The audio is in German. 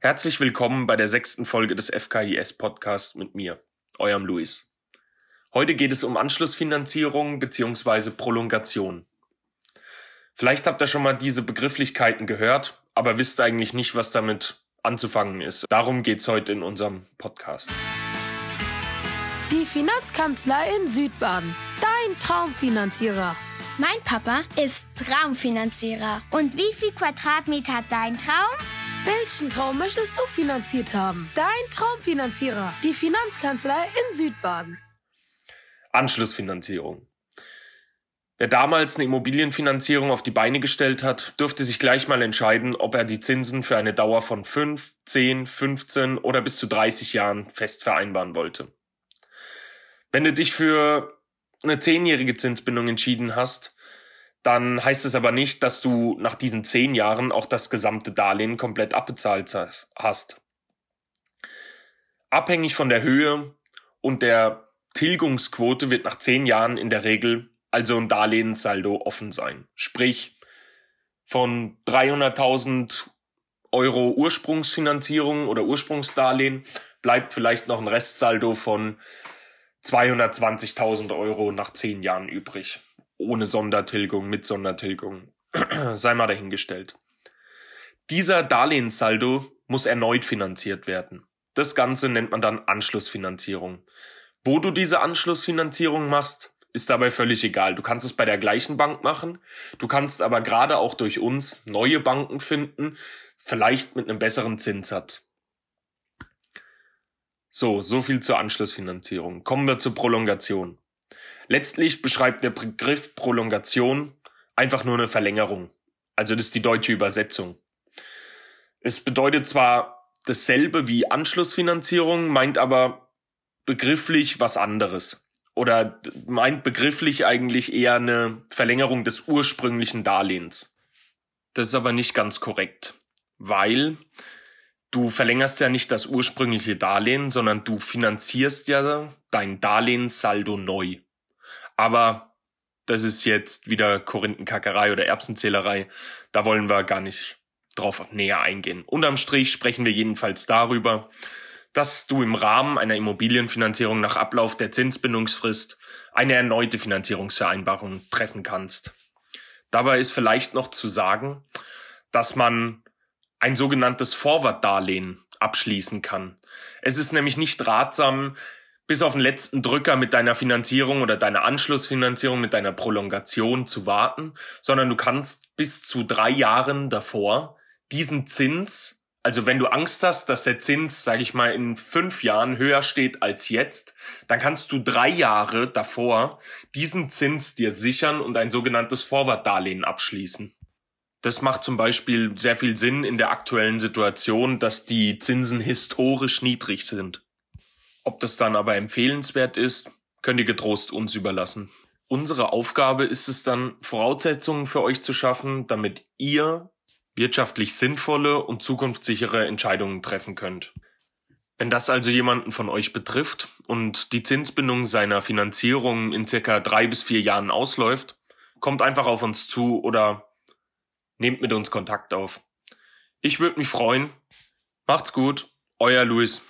Herzlich willkommen bei der sechsten Folge des FKIS Podcasts mit mir, eurem Luis. Heute geht es um Anschlussfinanzierung bzw. Prolongation. Vielleicht habt ihr schon mal diese Begrifflichkeiten gehört, aber wisst eigentlich nicht, was damit anzufangen ist. Darum geht's heute in unserem Podcast. Die Finanzkanzlei in Südbaden. Dein Traumfinanzierer. Mein Papa ist Traumfinanzierer. Und wie viel Quadratmeter hat dein Traum? Welchen Traum möchtest du finanziert haben? Dein Traumfinanzierer, die Finanzkanzlei in Südbaden. Anschlussfinanzierung. Wer damals eine Immobilienfinanzierung auf die Beine gestellt hat, dürfte sich gleich mal entscheiden, ob er die Zinsen für eine Dauer von 5, 10, 15 oder bis zu 30 Jahren fest vereinbaren wollte. Wenn du dich für eine zehnjährige Zinsbindung entschieden hast, dann heißt es aber nicht, dass du nach diesen zehn Jahren auch das gesamte Darlehen komplett abbezahlt hast. Abhängig von der Höhe und der Tilgungsquote wird nach zehn Jahren in der Regel also ein Darlehenssaldo offen sein. Sprich, von 300.000 Euro Ursprungsfinanzierung oder Ursprungsdarlehen bleibt vielleicht noch ein Restsaldo von 220.000 Euro nach zehn Jahren übrig ohne Sondertilgung, mit Sondertilgung. Sei mal dahingestellt. Dieser Darlehenssaldo muss erneut finanziert werden. Das Ganze nennt man dann Anschlussfinanzierung. Wo du diese Anschlussfinanzierung machst, ist dabei völlig egal. Du kannst es bei der gleichen Bank machen. Du kannst aber gerade auch durch uns neue Banken finden, vielleicht mit einem besseren Zinssatz. So, so viel zur Anschlussfinanzierung. Kommen wir zur Prolongation. Letztlich beschreibt der Begriff Prolongation einfach nur eine Verlängerung. Also das ist die deutsche Übersetzung. Es bedeutet zwar dasselbe wie Anschlussfinanzierung, meint aber begrifflich was anderes. Oder meint begrifflich eigentlich eher eine Verlängerung des ursprünglichen Darlehens. Das ist aber nicht ganz korrekt, weil du verlängerst ja nicht das ursprüngliche Darlehen, sondern du finanzierst ja dein Darlehenssaldo neu. Aber das ist jetzt wieder Korinthenkackerei oder Erbsenzählerei. Da wollen wir gar nicht drauf näher eingehen. Unterm Strich sprechen wir jedenfalls darüber, dass du im Rahmen einer Immobilienfinanzierung nach Ablauf der Zinsbindungsfrist eine erneute Finanzierungsvereinbarung treffen kannst. Dabei ist vielleicht noch zu sagen, dass man ein sogenanntes Forward-Darlehen abschließen kann. Es ist nämlich nicht ratsam, bis auf den letzten Drücker mit deiner Finanzierung oder deiner Anschlussfinanzierung, mit deiner Prolongation zu warten, sondern du kannst bis zu drei Jahren davor diesen Zins, also wenn du Angst hast, dass der Zins, sage ich mal, in fünf Jahren höher steht als jetzt, dann kannst du drei Jahre davor diesen Zins dir sichern und ein sogenanntes Forward-Darlehen abschließen. Das macht zum Beispiel sehr viel Sinn in der aktuellen Situation, dass die Zinsen historisch niedrig sind. Ob das dann aber empfehlenswert ist, könnt ihr getrost uns überlassen. Unsere Aufgabe ist es dann, Voraussetzungen für euch zu schaffen, damit ihr wirtschaftlich sinnvolle und zukunftssichere Entscheidungen treffen könnt. Wenn das also jemanden von euch betrifft und die Zinsbindung seiner Finanzierung in circa drei bis vier Jahren ausläuft, kommt einfach auf uns zu oder nehmt mit uns Kontakt auf. Ich würde mich freuen. Macht's gut, euer Luis.